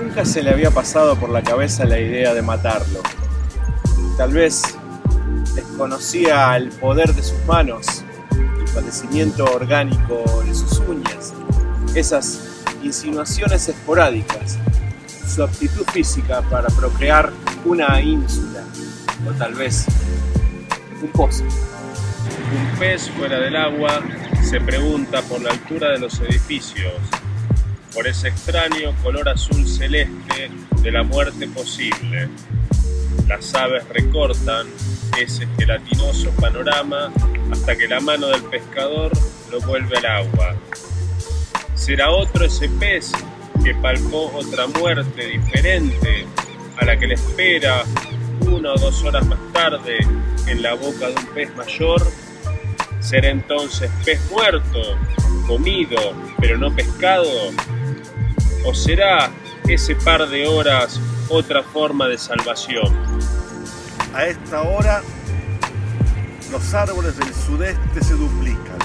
Nunca se le había pasado por la cabeza la idea de matarlo. Tal vez desconocía el poder de sus manos, el padecimiento orgánico de sus uñas, esas insinuaciones esporádicas, su aptitud física para procrear una ínsula o tal vez un pez fuera del agua se pregunta por la altura de los edificios, por ese extraño color azul celeste de la muerte posible. Las aves recortan ese gelatinoso panorama hasta que la mano del pescador lo vuelve al agua. ¿Será otro ese pez que palpó otra muerte diferente a la que le espera una o dos horas más tarde en la boca de un pez mayor? ¿Será entonces pez muerto, comido, pero no pescado? ¿O será ese par de horas otra forma de salvación? A esta hora los árboles del sudeste se duplican.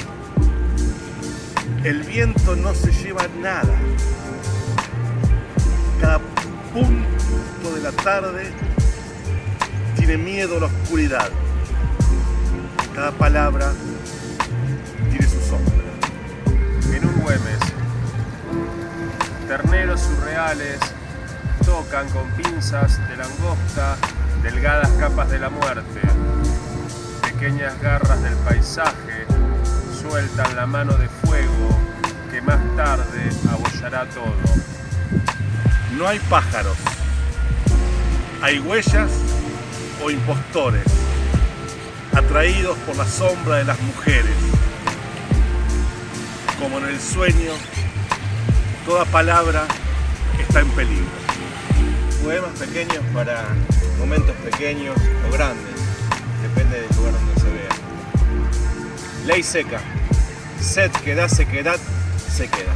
El viento no se lleva nada. Cada punto de la tarde tiene miedo a la oscuridad. Cada palabra tiene su sombra. En un Güemes, terneros surreales tocan con pinzas de langosta delgadas capas de la muerte. Pequeñas garras del paisaje sueltan la mano de fuego que más tarde abollará todo. No hay pájaros. Hay huellas o impostores, atraídos por la sombra de las mujeres. Como en el sueño, toda palabra está en peligro. Poemas pequeños para momentos pequeños o grandes, depende del lugar donde se vea. Ley seca, sed que da sequedad, se queda.